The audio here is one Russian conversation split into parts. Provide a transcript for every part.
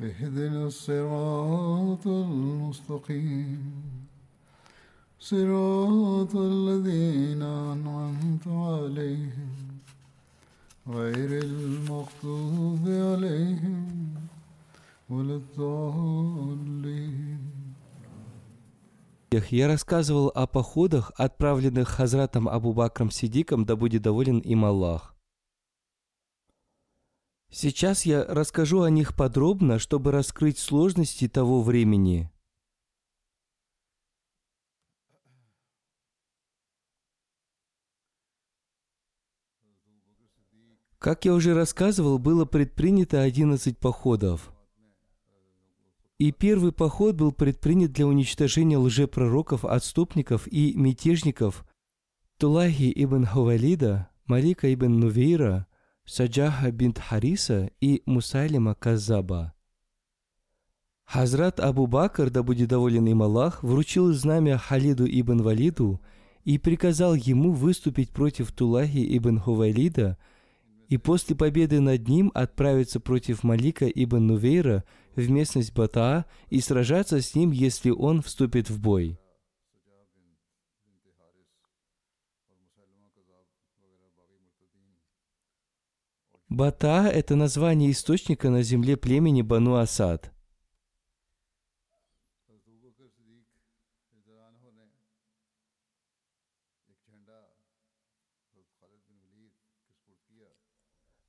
اهدنا الصراط المستقيم صراط الذين أنعمت عليهم غير المغضوب عليهم ولا الضالين Я рассказывал о походах, отправленных Хазратом Абу Бакром Сидиком, да будет доволен им Аллах. Сейчас я расскажу о них подробно, чтобы раскрыть сложности того времени. Как я уже рассказывал, было предпринято 11 походов. И первый поход был предпринят для уничтожения лжепророков, отступников и мятежников Тулахи ибн Хавалида, Малика ибн Нувейра, Саджаха бинт Хариса и Мусайлима Казаба. Хазрат Абу Бакр, да будет доволен им Аллах, вручил знамя Халиду ибн Валиду и приказал ему выступить против Тулахи ибн Хувайлида и после победы над ним отправиться против Малика ибн Нувейра в местность Батаа и сражаться с ним, если он вступит в бой. Бата – это название источника на земле племени Бану Асад.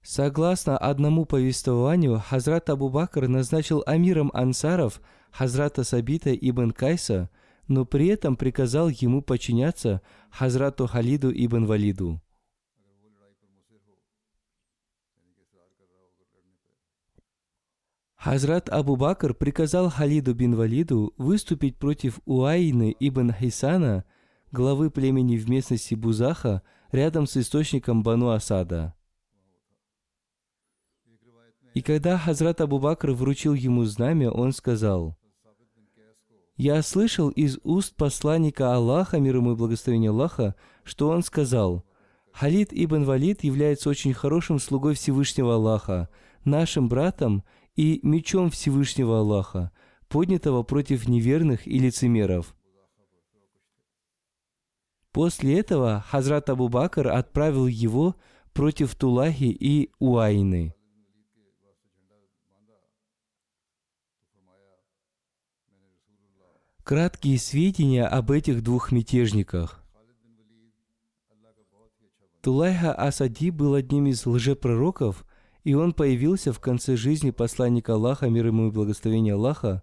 Согласно одному повествованию, Хазрат Абу Бакр назначил амиром ансаров Хазрата Сабита ибн Кайса, но при этом приказал ему подчиняться Хазрату Халиду ибн Валиду. Хазрат Абу Бакр приказал Халиду бин Валиду выступить против Уайны ибн Хисана, главы племени в местности Бузаха, рядом с источником Бану Асада. И когда Хазрат Абу Бакр вручил ему знамя, он сказал, «Я слышал из уст посланника Аллаха, мир ему и благословение Аллаха, что он сказал, Халид ибн Валид является очень хорошим слугой Всевышнего Аллаха, нашим братом и мечом Всевышнего Аллаха, поднятого против неверных и лицемеров. После этого Хазрат Абу Бакр отправил его против Тулахи и Уайны. Краткие сведения об этих двух мятежниках. Тулайха Асади был одним из лжепророков, и он появился в конце жизни посланника Аллаха, мир ему и благословение Аллаха.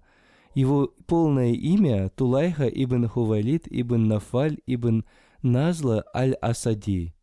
Его полное имя Тулайха ибн Хувалид ибн Нафаль ибн Назла аль-Асади.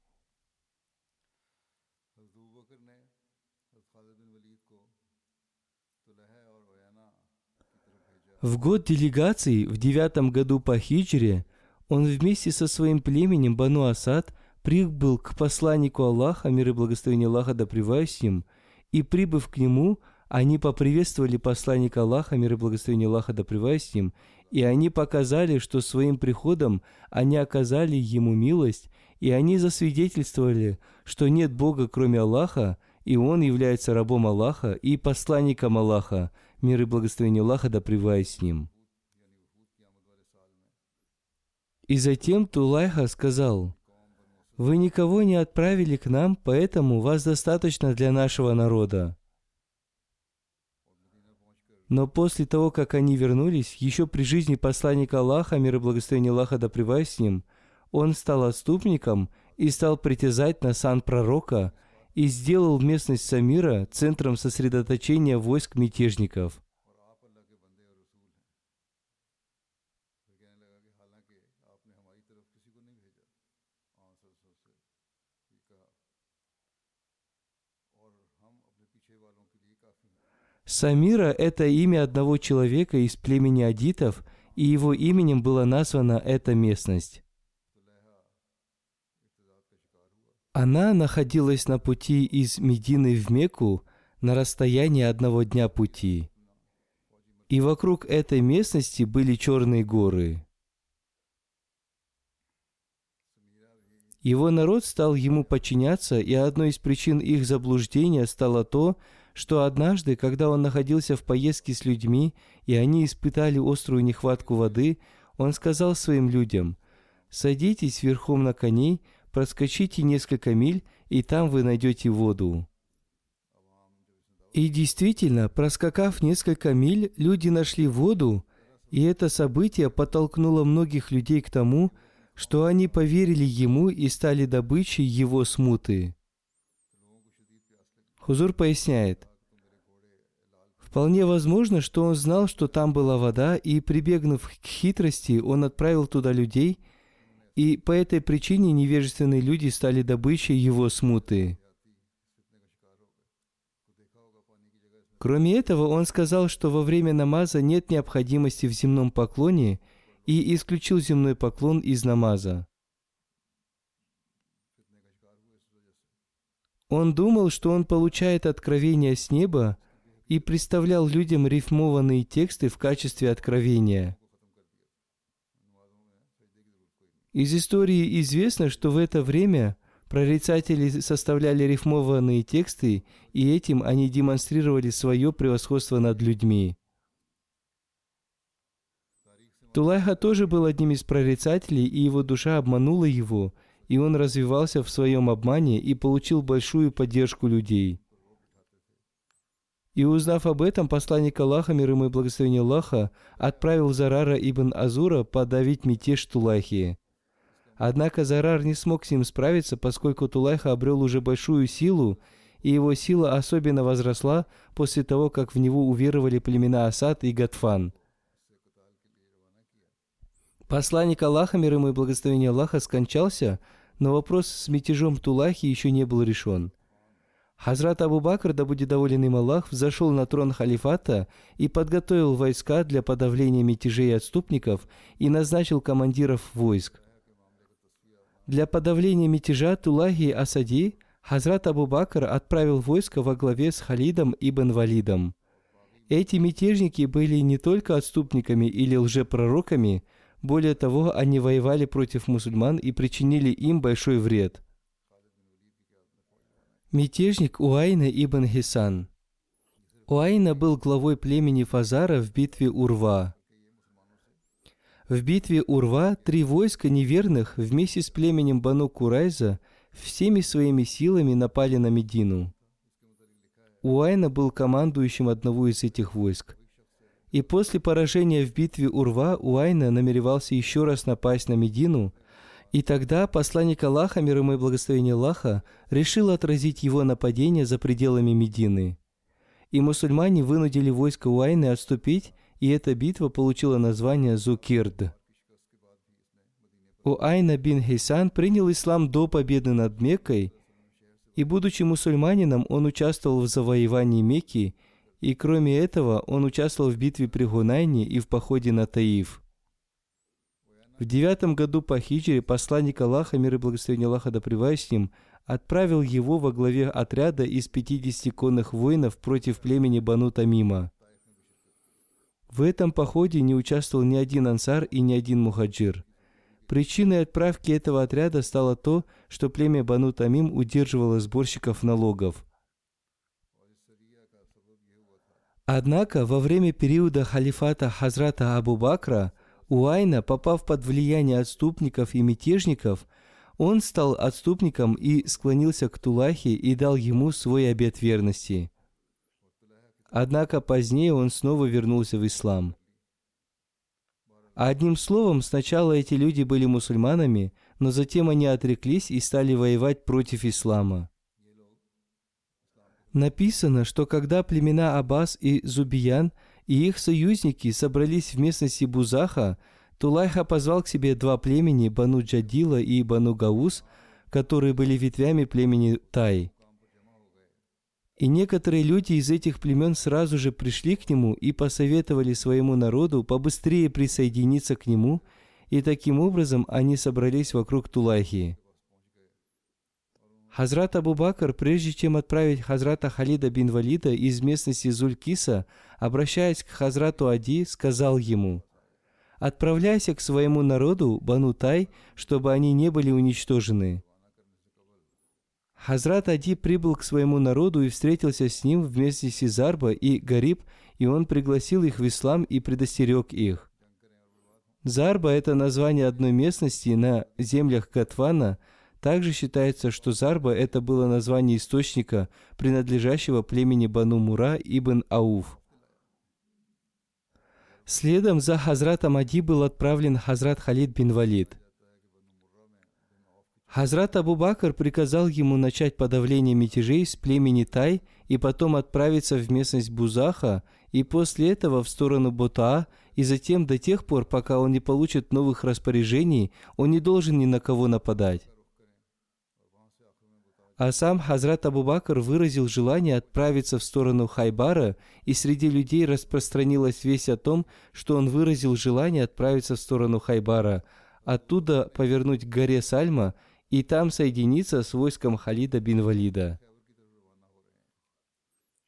В год делегации, в девятом году по хиджре, он вместе со своим племенем Бану Асад прибыл к посланнику Аллаха, мир и благословение Аллаха да с ним, и прибыв к нему, они поприветствовали посланника Аллаха, мир и благословение Аллаха да с ним, и они показали, что своим приходом они оказали ему милость, и они засвидетельствовали, что нет Бога, кроме Аллаха, и он является рабом Аллаха и посланником Аллаха, мир и благословение Аллаха да с ним. И затем Тулайха сказал, «Вы никого не отправили к нам, поэтому вас достаточно для нашего народа». Но после того, как они вернулись, еще при жизни посланника Аллаха, мир и благословение Аллаха да с ним, он стал отступником и стал притязать на сан пророка и сделал местность Самира центром сосредоточения войск мятежников. Самира – это имя одного человека из племени адитов, и его именем была названа эта местность. Она находилась на пути из Медины в Мекку на расстоянии одного дня пути. И вокруг этой местности были черные горы. Его народ стал ему подчиняться, и одной из причин их заблуждения стало то, что однажды, когда он находился в поездке с людьми, и они испытали острую нехватку воды, он сказал своим людям, «Садитесь верхом на коней, проскочите несколько миль, и там вы найдете воду». И действительно, проскакав несколько миль, люди нашли воду, и это событие подтолкнуло многих людей к тому, что они поверили ему и стали добычей его смуты. Хузур поясняет, Вполне возможно, что он знал, что там была вода, и, прибегнув к хитрости, он отправил туда людей, и по этой причине невежественные люди стали добычей его смуты. Кроме этого, он сказал, что во время намаза нет необходимости в земном поклоне и исключил земной поклон из намаза. Он думал, что он получает откровение с неба, и представлял людям рифмованные тексты в качестве откровения. Из истории известно, что в это время прорицатели составляли рифмованные тексты, и этим они демонстрировали свое превосходство над людьми. Тулайха тоже был одним из прорицателей, и его душа обманула его, и он развивался в своем обмане и получил большую поддержку людей – и узнав об этом, посланник Аллаха, мир ему и благословение Аллаха, отправил Зарара ибн Азура подавить мятеж Тулахи. Однако Зарар не смог с ним справиться, поскольку Тулайха обрел уже большую силу, и его сила особенно возросла после того, как в него уверовали племена Асад и Гатфан. Посланник Аллаха, мир ему и благословение Аллаха, скончался, но вопрос с мятежом Тулахи еще не был решен – Хазрат Абу Бакр, да будет доволен им Аллах, взошел на трон халифата и подготовил войска для подавления мятежей отступников и назначил командиров войск. Для подавления мятежа Тулахи Асади Хазрат Абу Бакр отправил войско во главе с Халидом ибн Валидом. Эти мятежники были не только отступниками или лжепророками, более того, они воевали против мусульман и причинили им большой вред – Мятежник Уайна ибн Хисан. Уайна был главой племени Фазара в битве Урва. В битве Урва три войска неверных вместе с племенем Бану Курайза всеми своими силами напали на Медину. Уайна был командующим одного из этих войск. И после поражения в битве Урва Уайна намеревался еще раз напасть на Медину – и тогда посланник Аллаха, мир ему и благословение Аллаха, решил отразить его нападение за пределами Медины. И мусульмане вынудили войско Уайны отступить, и эта битва получила название Зукирд. Уайна бин Хейсан принял ислам до победы над Меккой, и, будучи мусульманином, он участвовал в завоевании Мекки, и кроме этого он участвовал в битве при Гунайне и в походе на Таиф – в девятом году по хиджре посланник Аллаха, мир и благословение Аллаха да с ним, отправил его во главе отряда из 50 конных воинов против племени Бану Тамима. В этом походе не участвовал ни один ансар и ни один мухаджир. Причиной отправки этого отряда стало то, что племя Бану Тамим удерживало сборщиков налогов. Однако во время периода халифата Хазрата Абу Бакра Уайна, попав под влияние отступников и мятежников, он стал отступником и склонился к Тулахе и дал ему свой обет верности. Однако позднее он снова вернулся в ислам. Одним словом, сначала эти люди были мусульманами, но затем они отреклись и стали воевать против ислама. Написано, что когда племена Аббас и Зубиян и их союзники собрались в местности Бузаха, Тулайха позвал к себе два племени, Бану Джадила и Бану Гаус, которые были ветвями племени Тай. И некоторые люди из этих племен сразу же пришли к нему и посоветовали своему народу побыстрее присоединиться к нему, и таким образом они собрались вокруг Тулайхи. Хазрат Абу Бакр, прежде чем отправить Хазрата Халида бин Валида из местности Зулькиса, обращаясь к Хазрату Ади, сказал ему, «Отправляйся к своему народу, Бану Тай, чтобы они не были уничтожены». Хазрат Ади прибыл к своему народу и встретился с ним вместе с Изарба и Гариб, и он пригласил их в ислам и предостерег их. Зарба – это название одной местности на землях Катвана. Также считается, что Зарба – это было название источника, принадлежащего племени Бану Мура ибн Ауф. Следом за Хазратом Ади был отправлен Хазрат Халид бин Валид – Хазрат Абу Бакр приказал ему начать подавление мятежей с племени Тай и потом отправиться в местность Бузаха и после этого в сторону Ботаа и затем до тех пор, пока он не получит новых распоряжений, он не должен ни на кого нападать. А сам Хазрат Абу Бакр выразил желание отправиться в сторону Хайбара, и среди людей распространилась весть о том, что он выразил желание отправиться в сторону Хайбара, оттуда повернуть к горе Сальма – и там соединиться с войском Халида бин Валида.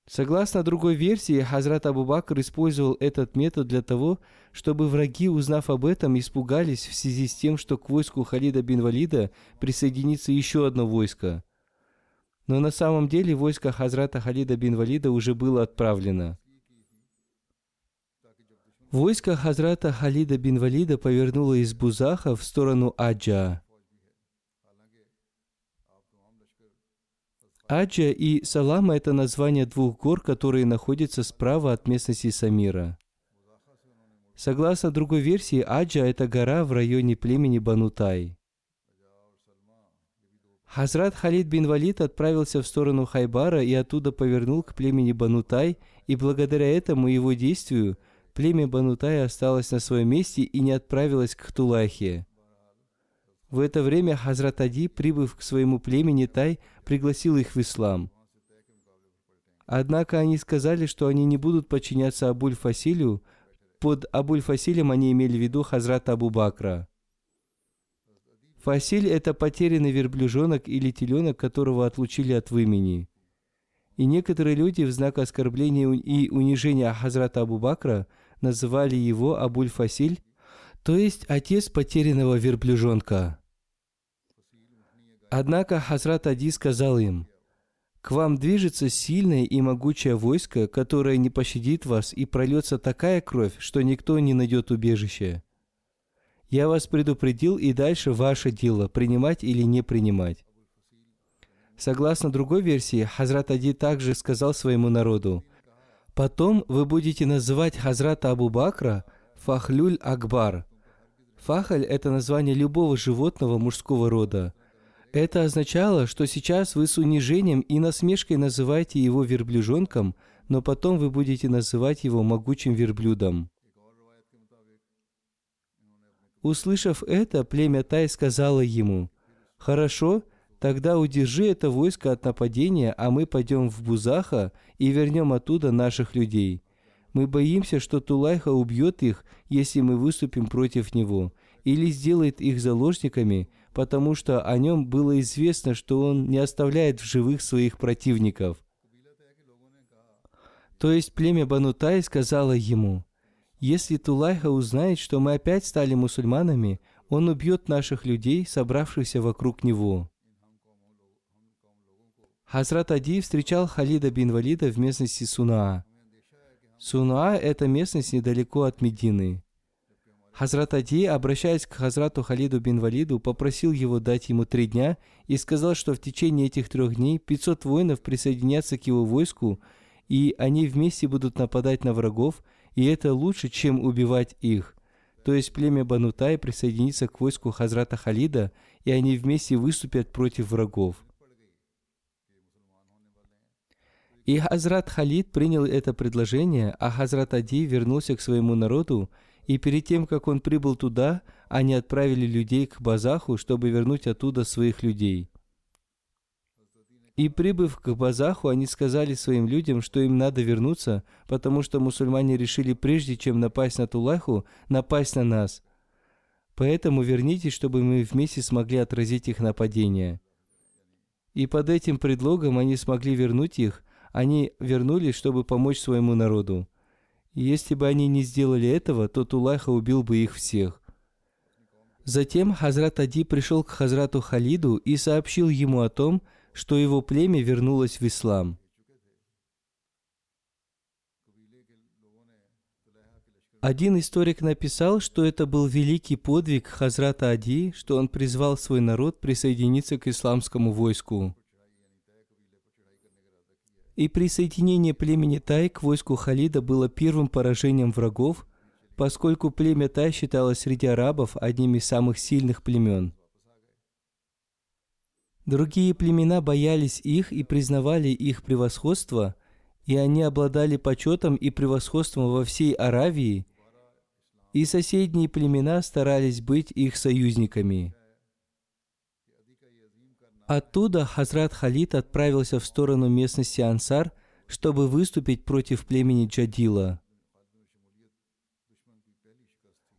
Согласно другой версии, Хазрат Абу Бакр использовал этот метод для того, чтобы враги, узнав об этом, испугались в связи с тем, что к войску Халида бин Валида присоединится еще одно войско. Но на самом деле войско Хазрата Халида бин Валида уже было отправлено. Войско Хазрата Халида бин Валида повернуло из Бузаха в сторону Аджа. Аджа и Салама – это название двух гор, которые находятся справа от местности Самира. Согласно другой версии, Аджа – это гора в районе племени Банутай. Хазрат Халид бин Валид отправился в сторону Хайбара и оттуда повернул к племени Банутай, и благодаря этому его действию племя Банутай осталось на своем месте и не отправилось к Тулахе. В это время Хазрат Ади, прибыв к своему племени Тай, пригласил их в ислам. Однако они сказали, что они не будут подчиняться Абуль Фасилю. Под Абуль Фасилем они имели в виду Хазрата Абу Бакра. Фасиль – это потерянный верблюжонок или теленок, которого отлучили от вымени. И некоторые люди в знак оскорбления и унижения Хазрата Абу Бакра называли его Абуль Фасиль, то есть отец потерянного верблюжонка. Однако Хазрат Ади сказал им, «К вам движется сильное и могучее войско, которое не пощадит вас, и прольется такая кровь, что никто не найдет убежище. Я вас предупредил, и дальше ваше дело, принимать или не принимать». Согласно другой версии, Хазрат Ади также сказал своему народу, «Потом вы будете называть Хазрата Абу Бакра Фахлюль Акбар». Фахаль – это название любого животного мужского рода – это означало, что сейчас вы с унижением и насмешкой называете его верблюжонком, но потом вы будете называть его могучим верблюдом. Услышав это, племя Тай сказало ему, «Хорошо, тогда удержи это войско от нападения, а мы пойдем в Бузаха и вернем оттуда наших людей. Мы боимся, что Тулайха убьет их, если мы выступим против него, или сделает их заложниками, потому что о нем было известно, что он не оставляет в живых своих противников. То есть племя Банутай сказало ему, «Если Тулайха узнает, что мы опять стали мусульманами, он убьет наших людей, собравшихся вокруг него». Хазрат Ади встречал Халида бин Валида в местности Сунаа. Сунаа – это местность недалеко от Медины. Хазрат Ади, обращаясь к Хазрату Халиду бин Валиду, попросил его дать ему три дня и сказал, что в течение этих трех дней 500 воинов присоединятся к его войску, и они вместе будут нападать на врагов, и это лучше, чем убивать их. То есть племя Банутай присоединится к войску Хазрата Халида, и они вместе выступят против врагов. И Хазрат Халид принял это предложение, а Хазрат Ади вернулся к своему народу, и перед тем, как он прибыл туда, они отправили людей к Базаху, чтобы вернуть оттуда своих людей. И прибыв к Базаху, они сказали своим людям, что им надо вернуться, потому что мусульмане решили, прежде чем напасть на Тулаху, напасть на нас. Поэтому вернитесь, чтобы мы вместе смогли отразить их нападение. И под этим предлогом они смогли вернуть их, они вернулись, чтобы помочь своему народу. И если бы они не сделали этого, то Тулайха убил бы их всех. Затем Хазрат Ади пришел к Хазрату Халиду и сообщил ему о том, что его племя вернулось в ислам. Один историк написал, что это был великий подвиг Хазрата Ади, что он призвал свой народ присоединиться к исламскому войску. И присоединение племени Тай к войску Халида было первым поражением врагов, поскольку племя Тай считалось среди арабов одним из самых сильных племен. Другие племена боялись их и признавали их превосходство, и они обладали почетом и превосходством во всей Аравии, и соседние племена старались быть их союзниками. Оттуда Хазрат Халид отправился в сторону местности Ансар, чтобы выступить против племени Джадила.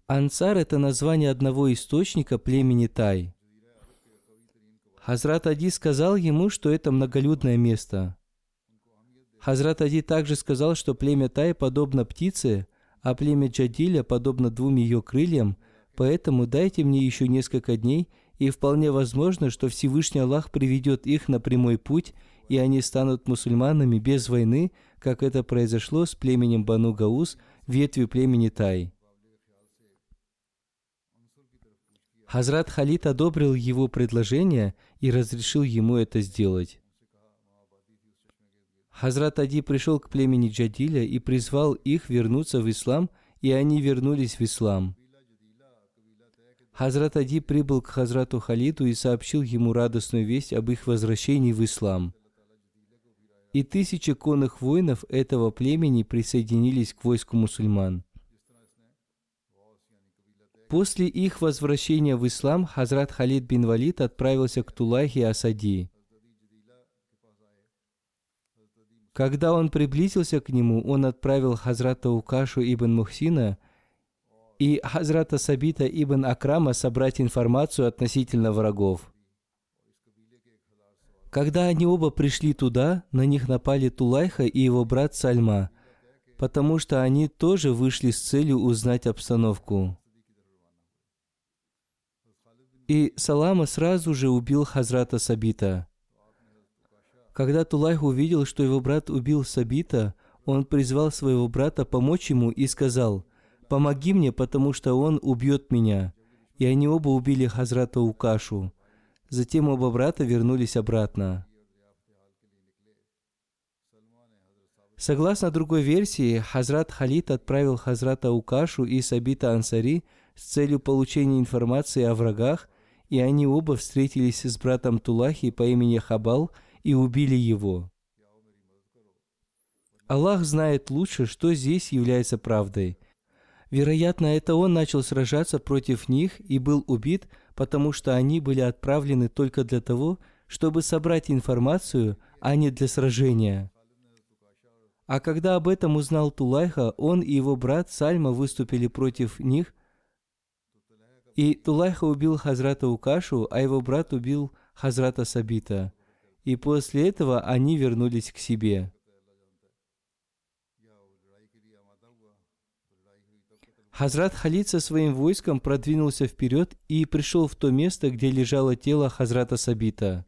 Ансар – это название одного источника племени Тай. Хазрат Ади сказал ему, что это многолюдное место. Хазрат Ади также сказал, что племя Тай подобно птице, а племя Джадиля подобно двум ее крыльям, поэтому дайте мне еще несколько дней – и вполне возможно, что Всевышний Аллах приведет их на прямой путь, и они станут мусульманами без войны, как это произошло с племенем Бану Гаус, ветви племени Тай. Хазрат Халид одобрил его предложение и разрешил ему это сделать. Хазрат Ади пришел к племени Джадиля и призвал их вернуться в ислам, и они вернулись в ислам. Хазрат Ади прибыл к Хазрату Халиду и сообщил ему радостную весть об их возвращении в ислам. И тысячи конных воинов этого племени присоединились к войску мусульман. После их возвращения в ислам Хазрат Халид бин Валид отправился к Тулахе Асади. Когда он приблизился к нему, он отправил Хазрата Укашу ибн Мухсина – и Хазрата Сабита ибн Акрама собрать информацию относительно врагов. Когда они оба пришли туда, на них напали Тулайха и его брат Сальма, потому что они тоже вышли с целью узнать обстановку. И Салама сразу же убил Хазрата Сабита. Когда Тулайх увидел, что его брат убил Сабита, он призвал своего брата помочь ему и сказал – помоги мне, потому что он убьет меня». И они оба убили Хазрата Укашу. Затем оба брата вернулись обратно. Согласно другой версии, Хазрат Халид отправил Хазрата Укашу и Сабита Ансари с целью получения информации о врагах, и они оба встретились с братом Тулахи по имени Хабал и убили его. Аллах знает лучше, что здесь является правдой – Вероятно, это он начал сражаться против них и был убит, потому что они были отправлены только для того, чтобы собрать информацию, а не для сражения. А когда об этом узнал Тулайха, он и его брат Сальма выступили против них, и Тулайха убил Хазрата Укашу, а его брат убил Хазрата Сабита. И после этого они вернулись к себе. Хазрат Халид со своим войском продвинулся вперед и пришел в то место, где лежало тело Хазрата Сабита.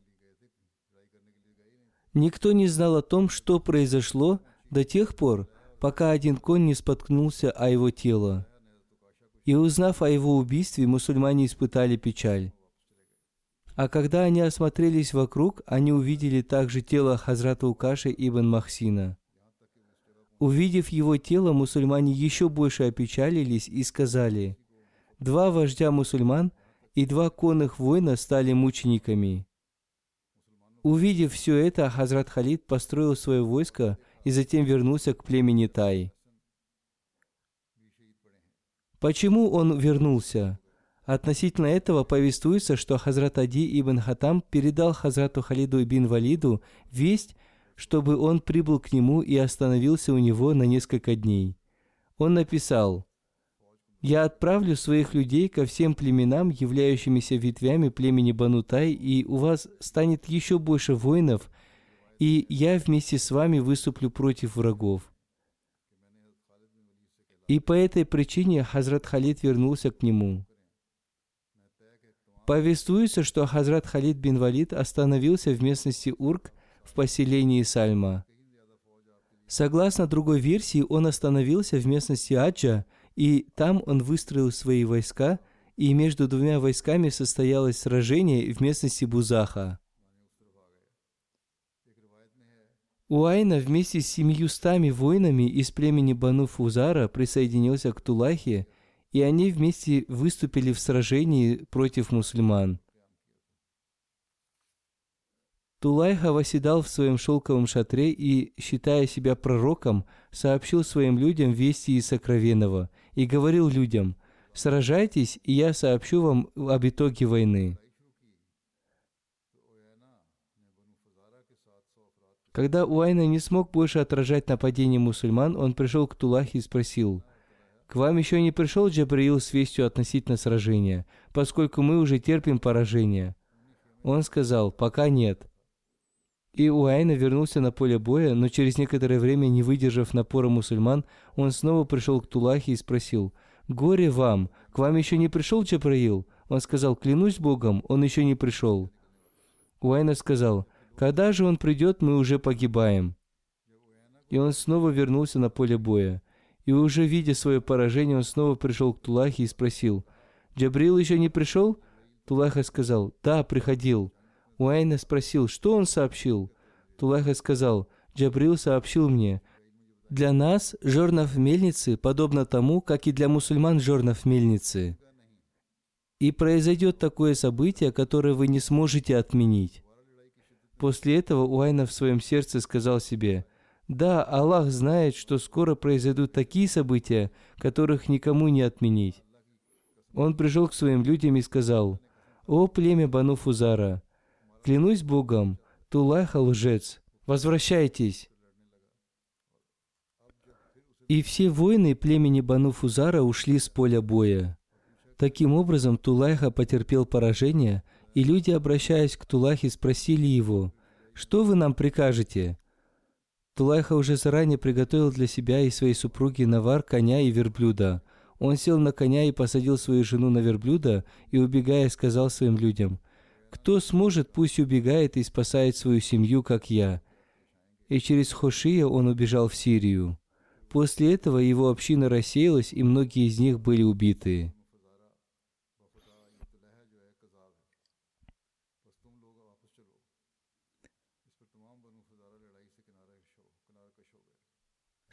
Никто не знал о том, что произошло до тех пор, пока один конь не споткнулся о его тело. И узнав о его убийстве, мусульмане испытали печаль. А когда они осмотрелись вокруг, они увидели также тело Хазрата Укаши ибн Махсина – Увидев его тело, мусульмане еще больше опечалились и сказали, «Два вождя мусульман и два конных воина стали мучениками». Увидев все это, Хазрат Халид построил свое войско и затем вернулся к племени Тай. Почему он вернулся? Относительно этого повествуется, что Хазрат Ади ибн Хатам передал Хазрату Халиду ибн Валиду весть, чтобы он прибыл к нему и остановился у него на несколько дней. Он написал, «Я отправлю своих людей ко всем племенам, являющимися ветвями племени Банутай, и у вас станет еще больше воинов, и я вместе с вами выступлю против врагов». И по этой причине Хазрат Халид вернулся к нему. Повествуется, что Хазрат Халид бин Валид остановился в местности Урк в поселении Сальма. Согласно другой версии, он остановился в местности Аджа, и там он выстроил свои войска, и между двумя войсками состоялось сражение в местности Бузаха. Уайна вместе с семьюстами воинами из племени Бану Фузара присоединился к Тулахе – и они вместе выступили в сражении против мусульман. Тулайха восседал в своем шелковом шатре и, считая себя пророком, сообщил своим людям вести из сокровенного и говорил людям, «Сражайтесь, и я сообщу вам об итоге войны». Когда Уайна не смог больше отражать нападение мусульман, он пришел к Тулахе и спросил – к вам еще не пришел Джабраил с вестью относительно сражения, поскольку мы уже терпим поражение. Он сказал, пока нет. И Уайна вернулся на поле боя, но через некоторое время, не выдержав напора мусульман, он снова пришел к Тулахе и спросил, «Горе вам! К вам еще не пришел Джабраил?» Он сказал, «Клянусь Богом, он еще не пришел». Уайна сказал, «Когда же он придет, мы уже погибаем». И он снова вернулся на поле боя. И уже видя свое поражение, он снова пришел к Тулахе и спросил, «Джабрил еще не пришел?» Тулаха сказал, «Да, приходил». Уайна спросил, что он сообщил? Тулаха сказал, «Джабрил сообщил мне, для нас жернов мельницы подобно тому, как и для мусульман жернов мельницы. И произойдет такое событие, которое вы не сможете отменить». После этого Уайна в своем сердце сказал себе, да, Аллах знает, что скоро произойдут такие события, которых никому не отменить. Он пришел к своим людям и сказал, «О племя Бану Фузара, клянусь Богом, Тулайха лжец, возвращайтесь!» И все воины племени Бану Фузара ушли с поля боя. Таким образом, Тулайха потерпел поражение, и люди, обращаясь к Тулахе, спросили его, «Что вы нам прикажете?» Тулайха уже заранее приготовил для себя и своей супруги навар, коня и верблюда. Он сел на коня и посадил свою жену на верблюда и, убегая, сказал своим людям, «Кто сможет, пусть убегает и спасает свою семью, как я». И через Хошия он убежал в Сирию. После этого его община рассеялась, и многие из них были убиты.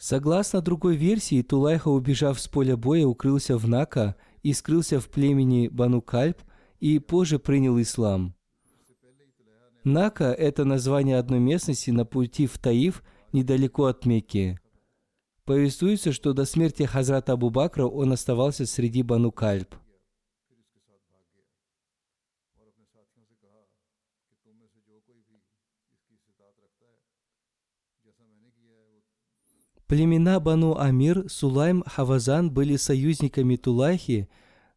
Согласно другой версии, Тулайха, убежав с поля боя, укрылся в Нака и скрылся в племени Бану Кальп и позже принял ислам. Нака – это название одной местности на пути в Таиф, недалеко от Мекки. Повествуется, что до смерти Хазрата Абу Бакра он оставался среди Бану Племена Бану Амир, Сулайм, Хавазан были союзниками Тулахи,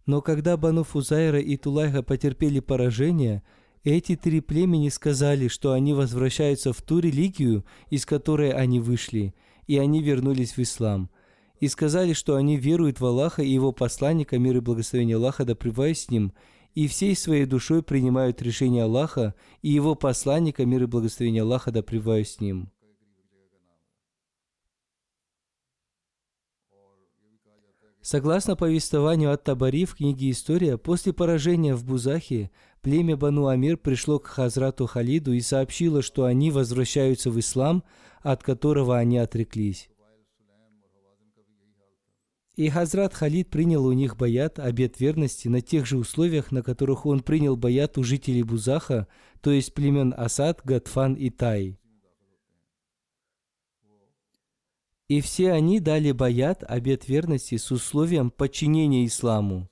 но когда Бану Фузайра и Тулайха потерпели поражение, эти три племени сказали, что они возвращаются в ту религию, из которой они вышли, и они вернулись в ислам. И сказали, что они веруют в Аллаха и его посланника, мир и благословение Аллаха, да с ним, и всей своей душой принимают решение Аллаха и его посланника, мир и благословение Аллаха, да с ним. Согласно повествованию от Табари в книге «История», после поражения в Бузахе племя Бану Амир пришло к Хазрату Халиду и сообщило, что они возвращаются в ислам, от которого они отреклись. И Хазрат Халид принял у них баят, обет верности, на тех же условиях, на которых он принял баят у жителей Бузаха, то есть племен Асад, Гатфан и Тай. И все они дали баят, обет верности, с условием подчинения исламу.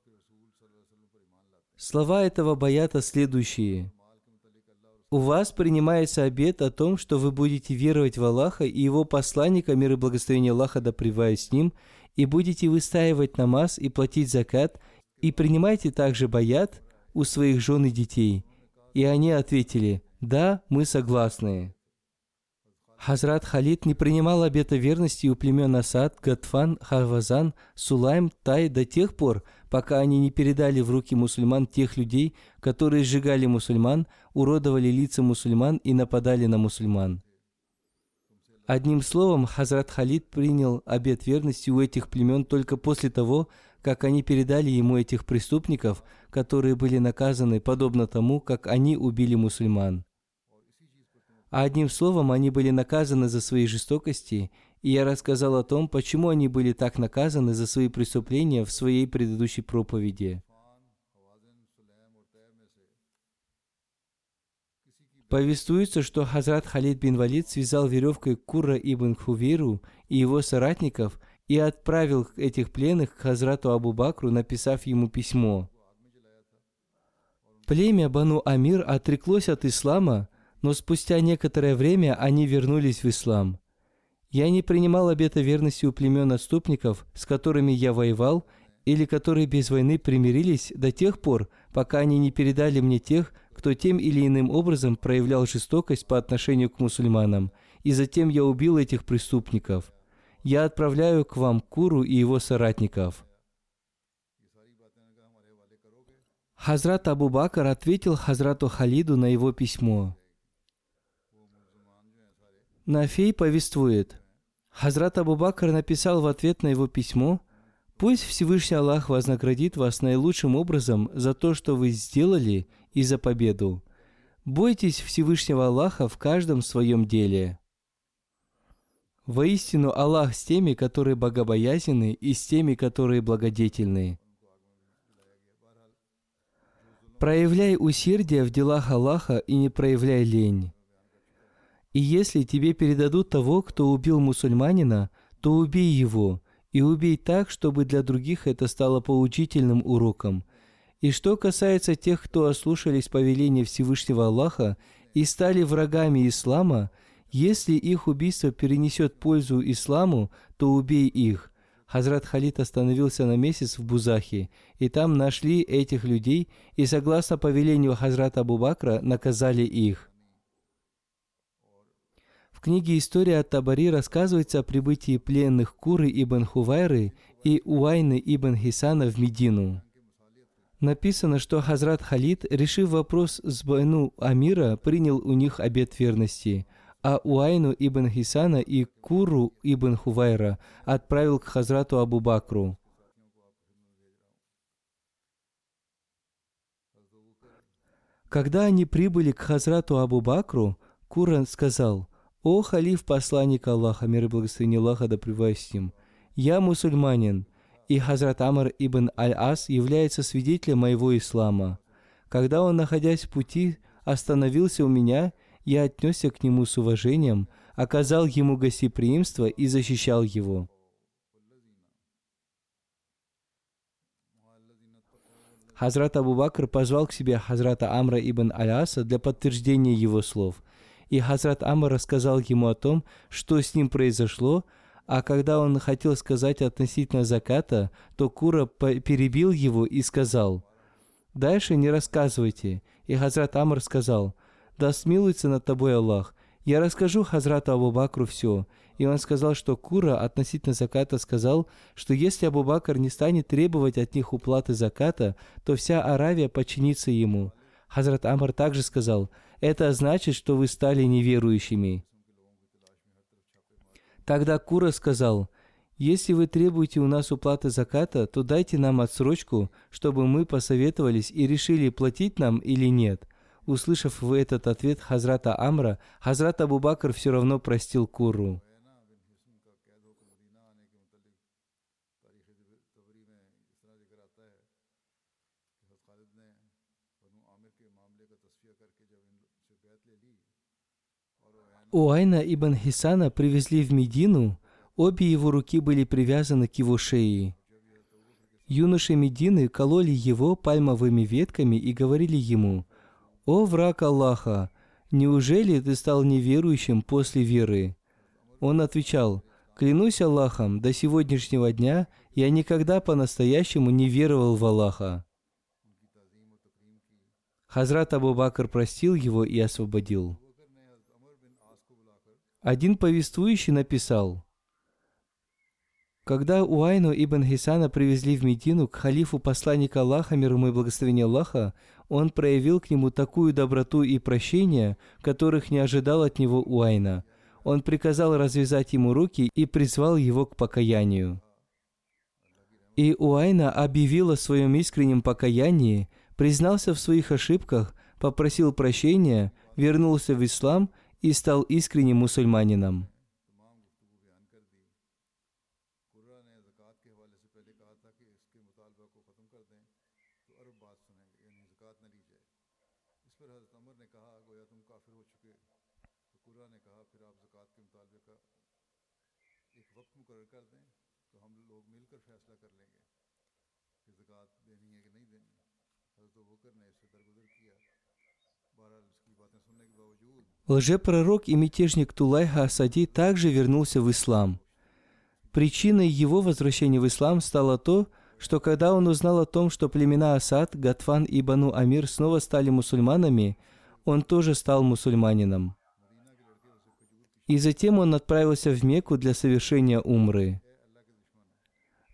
Слова этого баята следующие. У вас принимается обет о том, что вы будете веровать в Аллаха и Его посланника, мир и благословение Аллаха да с ним, и будете выстаивать намаз и платить закат, и принимайте также баят у своих жен и детей. И они ответили, да, мы согласны. Хазрат Халид не принимал обета верности у племен Асад, Гатфан, Харвазан, Сулайм, Тай до тех пор, пока они не передали в руки мусульман тех людей, которые сжигали мусульман, уродовали лица мусульман и нападали на мусульман. Одним словом, Хазрат Халид принял обет верности у этих племен только после того, как они передали ему этих преступников, которые были наказаны подобно тому, как они убили мусульман. А одним словом, они были наказаны за свои жестокости, и я рассказал о том, почему они были так наказаны за свои преступления в своей предыдущей проповеди. Повествуется, что Хазрат Халид бин Валид связал веревкой Курра ибн Хувейру и его соратников и отправил этих пленных к Хазрату Абу Бакру, написав ему письмо. Племя Бану Амир отреклось от ислама – но спустя некоторое время они вернулись в ислам. Я не принимал обета верности у племен отступников, с которыми я воевал, или которые без войны примирились до тех пор, пока они не передали мне тех, кто тем или иным образом проявлял жестокость по отношению к мусульманам, и затем я убил этих преступников. Я отправляю к вам Куру и его соратников». Хазрат Абу Бакр ответил Хазрату Халиду на его письмо. Нафей повествует. Хазрат Абу Бакр написал в ответ на его письмо, «Пусть Всевышний Аллах вознаградит вас наилучшим образом за то, что вы сделали, и за победу. Бойтесь Всевышнего Аллаха в каждом своем деле». Воистину Аллах с теми, которые богобоязненны, и с теми, которые благодетельны. Проявляй усердие в делах Аллаха и не проявляй лень. И если тебе передадут того, кто убил мусульманина, то убей его, и убей так, чтобы для других это стало поучительным уроком. И что касается тех, кто ослушались повеления Всевышнего Аллаха и стали врагами ислама, если их убийство перенесет пользу исламу, то убей их. Хазрат Халид остановился на месяц в Бузахе, и там нашли этих людей, и согласно повелению Хазрата Абу Бакра наказали их. Книге «История от Табари» рассказывается о прибытии пленных Куры ибн Хувайры и Уайны ибн Хисана в Медину. Написано, что Хазрат Халид, решив вопрос с Байну Амира, принял у них обет верности, а Уайну ибн Хисана и Куру ибн Хувайра отправил к Хазрату Абу Бакру. Когда они прибыли к Хазрату Абу Бакру, Кура сказал, «О халиф посланник Аллаха, мир и благословение Аллаха да с ним, я мусульманин, и Хазрат Амр ибн Аль-Ас является свидетелем моего ислама. Когда он, находясь в пути, остановился у меня, я отнесся к нему с уважением, оказал ему гостеприимство и защищал его. Хазрат Абу Бакр позвал к себе Хазрата Амра ибн Аляса для подтверждения его слов – и Хазрат Амар рассказал ему о том, что с ним произошло, а когда он хотел сказать относительно заката, то Кура перебил его и сказал, «Дальше не рассказывайте». И Хазрат Амар сказал, «Да смилуется над тобой Аллах, я расскажу Хазрату Абу Бакру все». И он сказал, что Кура относительно заката сказал, что если Абу Бакр не станет требовать от них уплаты заката, то вся Аравия подчинится ему. Хазрат Амар также сказал, это значит, что вы стали неверующими. Тогда Кура сказал, если вы требуете у нас уплаты заката, то дайте нам отсрочку, чтобы мы посоветовались и решили, платить нам или нет. Услышав в этот ответ Хазрата Амра, Хазрат Абу Бакр все равно простил Куру. Уайна ибн Хисана привезли в Медину, обе его руки были привязаны к его шее. Юноши Медины кололи его пальмовыми ветками и говорили ему, «О враг Аллаха, неужели ты стал неверующим после веры?» Он отвечал, «Клянусь Аллахом, до сегодняшнего дня я никогда по-настоящему не веровал в Аллаха». Хазрат Абу Бакр простил его и освободил. Один повествующий написал, когда Уайну ибн Хисана привезли в Медину к халифу посланника Аллаха, мир ему и благословение Аллаха, он проявил к нему такую доброту и прощение, которых не ожидал от него Уайна. Он приказал развязать ему руки и призвал его к покаянию. И Уайна объявил о своем искреннем покаянии, признался в своих ошибках, попросил прощения, вернулся в ислам и стал искренним мусульманином. Лжепророк и мятежник Тулайха Асади также вернулся в ислам. Причиной его возвращения в ислам стало то, что когда он узнал о том, что племена Асад, Гатфан и Бану Амир снова стали мусульманами, он тоже стал мусульманином. И затем он отправился в Мекку для совершения умры.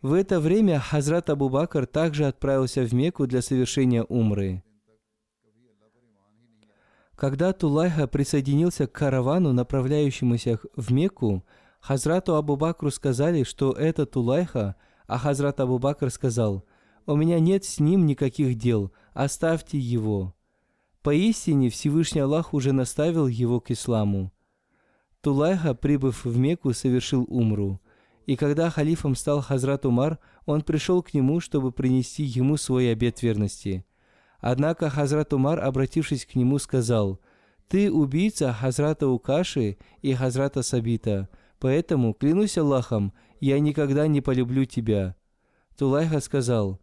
В это время Хазрат Абу Бакр также отправился в Мекку для совершения умры. Когда Тулайха присоединился к каравану, направляющемуся в Мекку, Хазрату Абу Бакру сказали, что это Тулайха, а Хазрат Абу Бакр сказал, «У меня нет с ним никаких дел, оставьте его». Поистине Всевышний Аллах уже наставил его к исламу. Тулайха, прибыв в Мекку, совершил умру. И когда халифом стал Хазрат Умар, он пришел к нему, чтобы принести ему свой обет верности – Однако Хазрат Умар, обратившись к нему, сказал, «Ты убийца Хазрата Укаши и Хазрата Сабита, поэтому, клянусь Аллахом, я никогда не полюблю тебя». Тулайха сказал,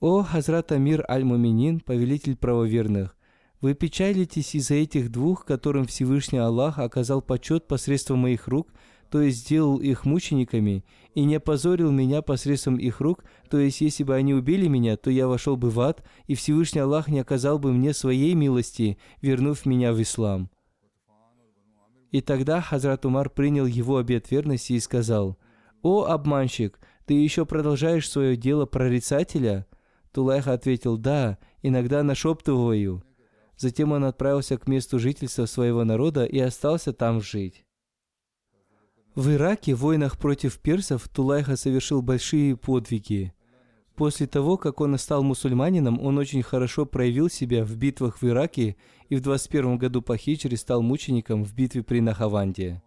«О Хазрат Амир Аль-Муминин, повелитель правоверных, вы печалитесь из-за этих двух, которым Всевышний Аллах оказал почет посредством моих рук – то есть сделал их мучениками, и не опозорил меня посредством их рук, то есть если бы они убили меня, то я вошел бы в ад, и Всевышний Аллах не оказал бы мне своей милости, вернув меня в ислам. И тогда Хазрат Умар принял его обет верности и сказал, «О, обманщик, ты еще продолжаешь свое дело прорицателя?» Тулайха ответил, «Да, иногда нашептываю». Затем он отправился к месту жительства своего народа и остался там жить. В Ираке в войнах против персов Тулайха совершил большие подвиги. После того, как он стал мусульманином, он очень хорошо проявил себя в битвах в Ираке и в 21 году по хиджре стал мучеником в битве при Нахаванде.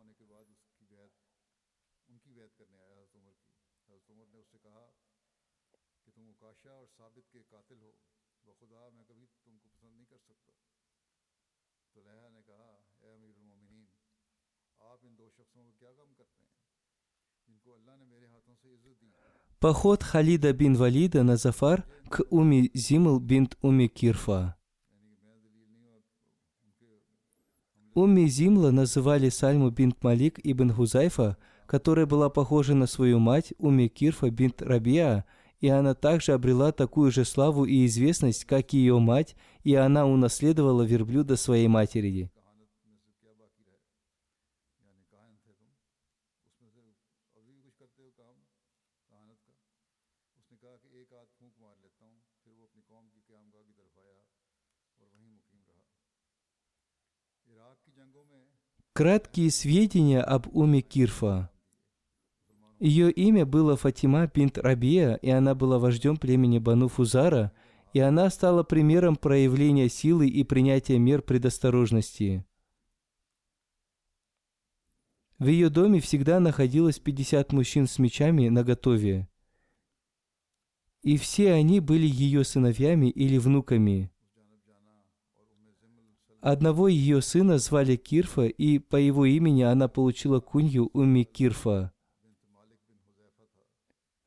Поход Халида бин Валида на Зафар к Уми Зимл бинт Уми Кирфа. Уми Зимла называли Сальму бинт Малик ибн Хузайфа, которая была похожа на свою мать Уми Кирфа бинт Рабиа, и она также обрела такую же славу и известность, как и ее мать, и она унаследовала верблюда своей матери. Краткие сведения об Уме Кирфа. Ее имя было Фатима бинт Рабия, и она была вождем племени Бану Фузара, и она стала примером проявления силы и принятия мер предосторожности. В ее доме всегда находилось 50 мужчин с мечами наготове. И все они были ее сыновьями или внуками. Одного ее сына звали Кирфа, и по его имени она получила кунью Уми Кирфа.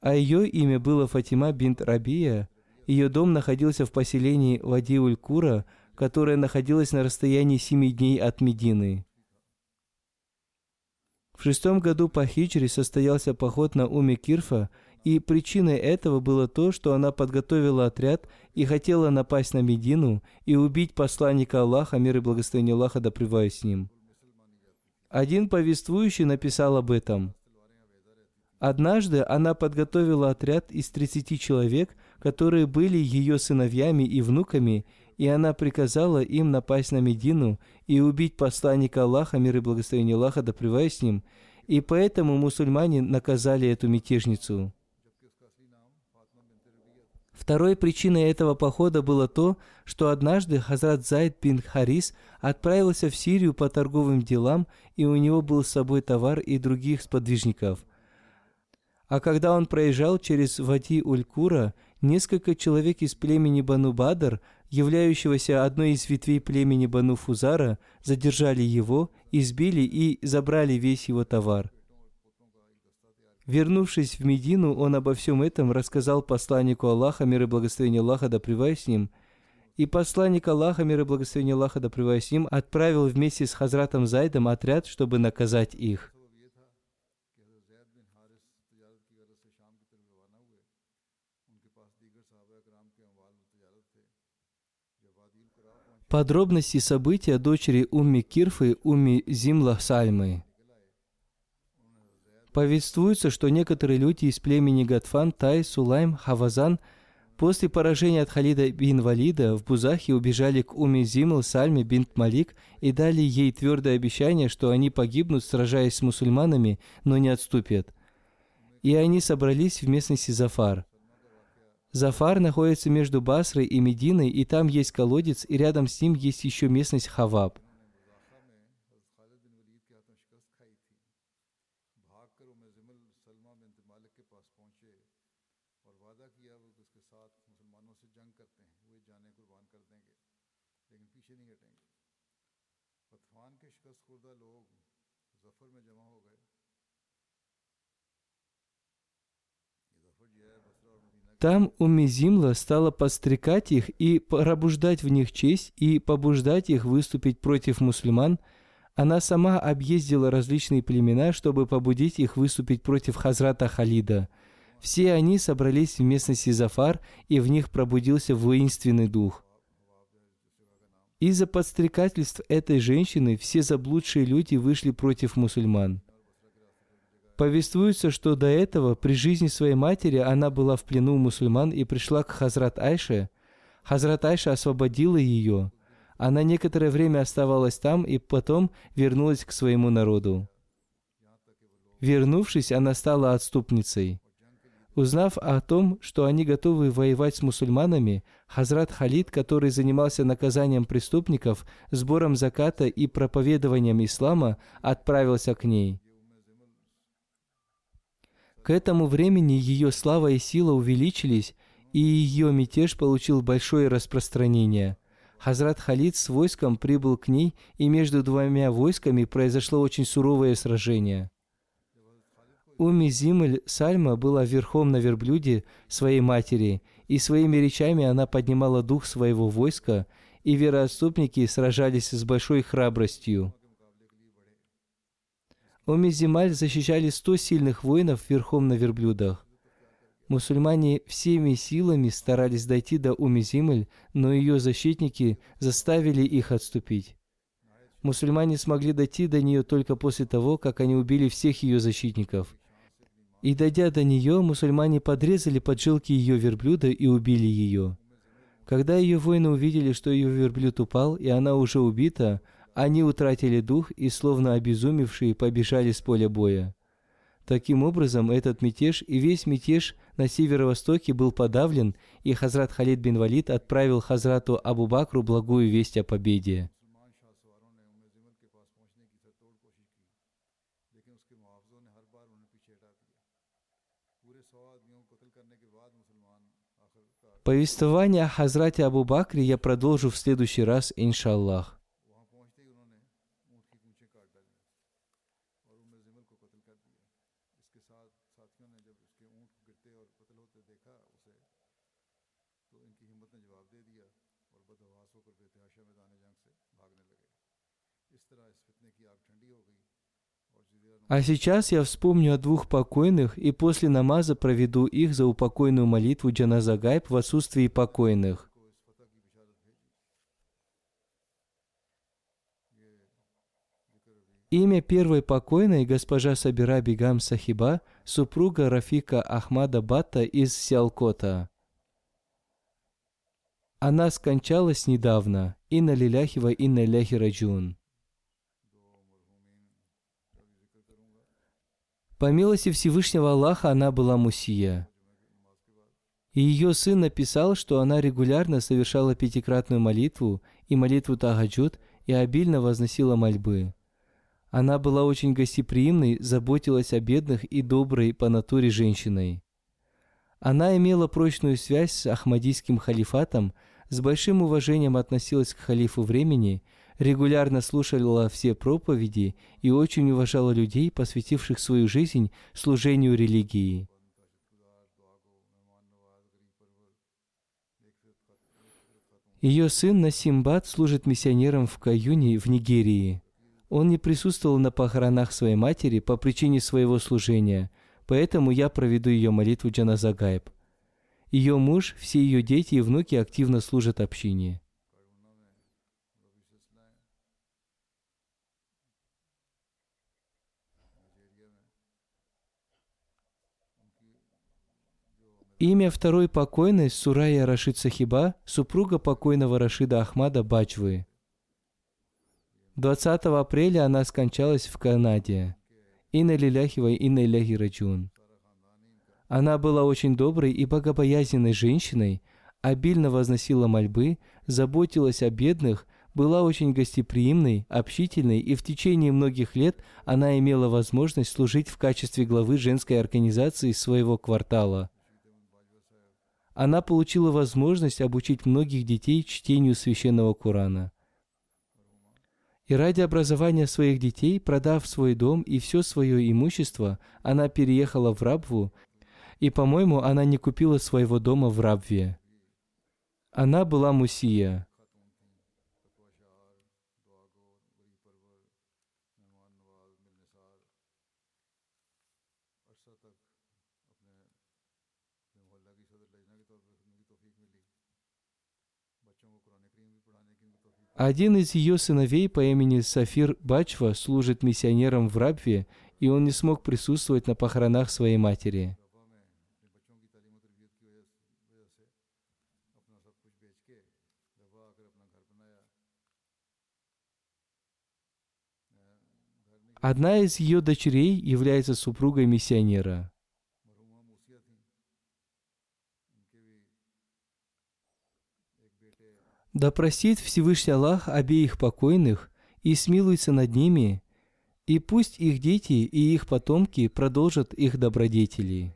А ее имя было Фатима бинт Рабия. Ее дом находился в поселении Вадиуль-Кура, которое находилось на расстоянии семи дней от Медины. В шестом году по хиджре состоялся поход на Уми Кирфа, и причиной этого было то, что она подготовила отряд и хотела напасть на Медину и убить посланника Аллаха, мир и благословение Аллаха, да с ним. Один повествующий написал об этом. Однажды она подготовила отряд из 30 человек, которые были ее сыновьями и внуками, и она приказала им напасть на Медину и убить посланника Аллаха, мир и благословение Аллаха, да с ним, и поэтому мусульмане наказали эту мятежницу. Второй причиной этого похода было то, что однажды Хазрат Зайд бин Харис отправился в Сирию по торговым делам, и у него был с собой товар и других сподвижников. А когда он проезжал через Вади Улькура, несколько человек из племени Бану Бадр являющегося одной из ветвей племени Бану Фузара, задержали его, избили и забрали весь его товар. Вернувшись в Медину, он обо всем этом рассказал посланнику Аллаха, мир и благословение Аллаха, да с ним, и посланник Аллаха, мир и благословение Аллаха, да с ним, отправил вместе с Хазратом Зайдом отряд, чтобы наказать их. Подробности события дочери Умми Кирфы Умми Зимла Сальмы. Повествуется, что некоторые люди из племени Гатфан, Тай, Сулайм, Хавазан после поражения от Халида бин Валида в Бузахе убежали к Уми Зимл Сальме бинт Малик и дали ей твердое обещание, что они погибнут, сражаясь с мусульманами, но не отступят. И они собрались в местности Зафар – Зафар находится между Басрой и Мединой, и там есть колодец, и рядом с ним есть еще местность Хаваб. Там Умизимла стала подстрекать их и пробуждать в них честь и побуждать их выступить против мусульман. Она сама объездила различные племена, чтобы побудить их выступить против Хазрата Халида. Все они собрались в местности Зафар, и в них пробудился воинственный дух. Из-за подстрекательств этой женщины все заблудшие люди вышли против мусульман. Повествуется, что до этого при жизни своей матери она была в плену у мусульман и пришла к Хазрат Айше. Хазрат Айша освободила ее. Она некоторое время оставалась там и потом вернулась к своему народу. Вернувшись, она стала отступницей. Узнав о том, что они готовы воевать с мусульманами, Хазрат Халид, который занимался наказанием преступников, сбором заката и проповедованием ислама, отправился к ней – к этому времени ее слава и сила увеличились, и ее мятеж получил большое распространение. Хазрат Халид с войском прибыл к ней, и между двумя войсками произошло очень суровое сражение. Уми Зимль Сальма была верхом на верблюде своей матери, и своими речами она поднимала дух своего войска, и вероотступники сражались с большой храбростью. Омизималь защищали сто сильных воинов верхом на верблюдах. Мусульмане всеми силами старались дойти до Умизималь, но ее защитники заставили их отступить. Мусульмане смогли дойти до нее только после того, как они убили всех ее защитников. И дойдя до нее, мусульмане подрезали поджилки ее верблюда и убили ее. Когда ее воины увидели, что ее верблюд упал, и она уже убита, они утратили дух и, словно обезумевшие, побежали с поля боя. Таким образом, этот мятеж и весь мятеж на северо-востоке был подавлен, и Хазрат Халид бин Валид отправил Хазрату Абу Бакру благую весть о победе. Повествование о Хазрате Абу Бакре я продолжу в следующий раз, иншаллах. А сейчас я вспомню о двух покойных и после намаза проведу их за упокойную молитву Джаназа Гайб в отсутствии покойных. Имя первой покойной госпожа Сабира Бигам Сахиба, супруга Рафика Ахмада Батта из Сиалкота. Она скончалась недавно. Инна лиляхи ва инна ляхи раджун. По милости Всевышнего Аллаха она была мусия. И ее сын написал, что она регулярно совершала пятикратную молитву и молитву Тагаджуд и обильно возносила мольбы. Она была очень гостеприимной, заботилась о бедных и доброй по натуре женщиной. Она имела прочную связь с Ахмадийским халифатом, с большим уважением относилась к халифу времени, регулярно слушала все проповеди и очень уважала людей, посвятивших свою жизнь служению религии. Ее сын Насимбад служит миссионером в Каюне в Нигерии. Он не присутствовал на похоронах своей матери по причине своего служения, поэтому я проведу ее молитву Джаназагайб. Ее муж, все ее дети и внуки активно служат общине. Имя второй покойной Сурая Рашид Сахиба, супруга покойного Рашида Ахмада Бачвы. 20 апреля она скончалась в Канаде. Инна лиляхи ва инна иляхи раджун. Она была очень доброй и богобоязненной женщиной, обильно возносила мольбы, заботилась о бедных, была очень гостеприимной, общительной, и в течение многих лет она имела возможность служить в качестве главы женской организации своего квартала. Она получила возможность обучить многих детей чтению священного Корана. И ради образования своих детей, продав свой дом и все свое имущество, она переехала в Рабву, и, по-моему, она не купила своего дома в Рабве. Она была мусия. Один из ее сыновей по имени Сафир Бачва служит миссионером в Рабве, и он не смог присутствовать на похоронах своей матери. Одна из ее дочерей является супругой миссионера. Да простит Всевышний Аллах обеих покойных и смилуется над ними, и пусть их дети и их потомки продолжат их добродетели.